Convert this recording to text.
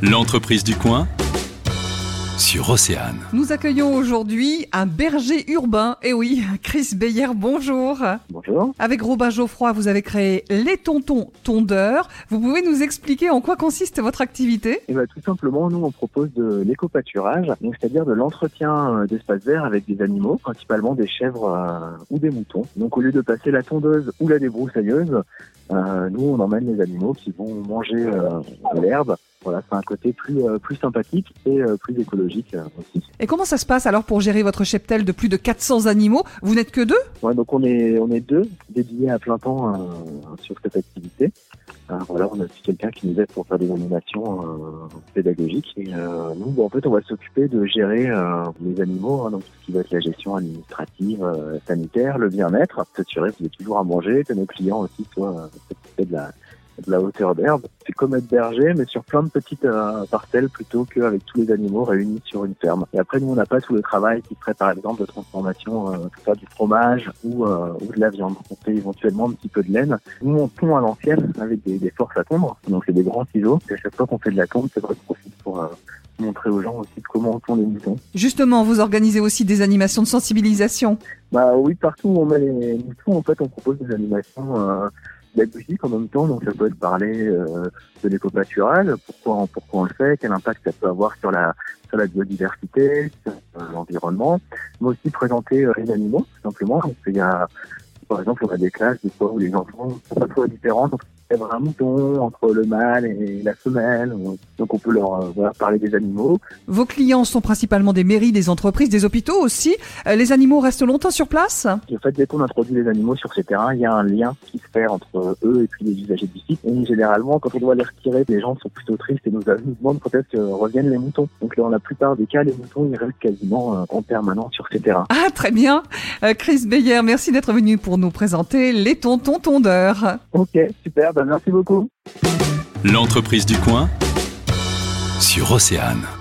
L'entreprise du coin sur Océane. Nous accueillons aujourd'hui un berger urbain. Et oui, Chris Beyer, bonjour. Bonjour. Avec Robin Geoffroy, vous avez créé les tontons tondeurs. Vous pouvez nous expliquer en quoi consiste votre activité? Et ben, tout simplement, nous, on propose de l'éco-pâturage, donc c'est-à-dire de l'entretien euh, d'espaces verts avec des animaux, principalement des chèvres euh, ou des moutons. Donc, au lieu de passer la tondeuse ou la débroussailleuse, euh, nous, on emmène les animaux qui vont manger euh, l'herbe. Voilà, c'est un côté plus, euh, plus sympathique et euh, plus écologique euh, aussi. Et comment ça se passe alors pour gérer votre cheptel de plus de 400 animaux? Vous n'êtes que deux? Ouais, donc on est, on est deux dédiés à plein temps euh, sur cette activité. Euh, voilà, on a aussi quelqu'un qui nous aide pour faire des animations euh, pédagogiques. Et euh, nous, bon, en fait, on va s'occuper de gérer euh, les animaux, hein, donc tout ce qui va être la gestion administrative, euh, sanitaire, le bien-être, s'assurer qu'ils aient toujours à manger, que nos clients aussi soient euh, de de la hauteur d'herbe. Être berger, mais sur plein de petites euh, parcelles plutôt qu'avec tous les animaux réunis sur une ferme. Et après, nous, on n'a pas tout le travail qui serait, par exemple, de transformation, euh, du fromage ou, euh, ou de la viande. On fait éventuellement un petit peu de laine. Nous, on pond à l'ancienne avec des, des forces à tondre. Donc, c'est des grands ciseaux. Et à chaque fois qu'on fait de la tonde, c'est vrai qu'on profite pour euh, montrer aux gens aussi comment on tond les moutons. Justement, vous organisez aussi des animations de sensibilisation. Bah oui, partout où on met les moutons, en fait, on propose des animations euh, pédagogiques en même temps. Donc, ça peut être parler euh, de l'éco-pâturage, pourquoi, pourquoi on le fait, quel impact ça peut avoir sur la, sur la biodiversité, sur euh, l'environnement, mais aussi présenter euh, les animaux, tout simplement. Donc, il y a, par exemple, on a des classes des fois où les enfants sont pas trop différentes entre un mouton, entre le mâle et la femelle. Donc, on peut leur euh, voilà, parler des animaux. Vos clients sont principalement des mairies, des entreprises, des hôpitaux aussi. Euh, Les animaux restent longtemps sur place? En fait, dès qu'on introduit les animaux sur ces terrains, il y a un lien qui se fait entre eux et puis les usagers du site. Et généralement, quand on doit les retirer, les gens sont plutôt tristes et nous, nous demandent est-ce que reviennent les moutons. Donc dans la plupart des cas, les moutons, ils restent quasiment euh, en permanence sur ces terrains. Ah, très bien. Chris Beyer, merci d'être venu pour nous présenter les tontons tondeurs. Ok, super, ben merci beaucoup. L'entreprise du coin sur Océane.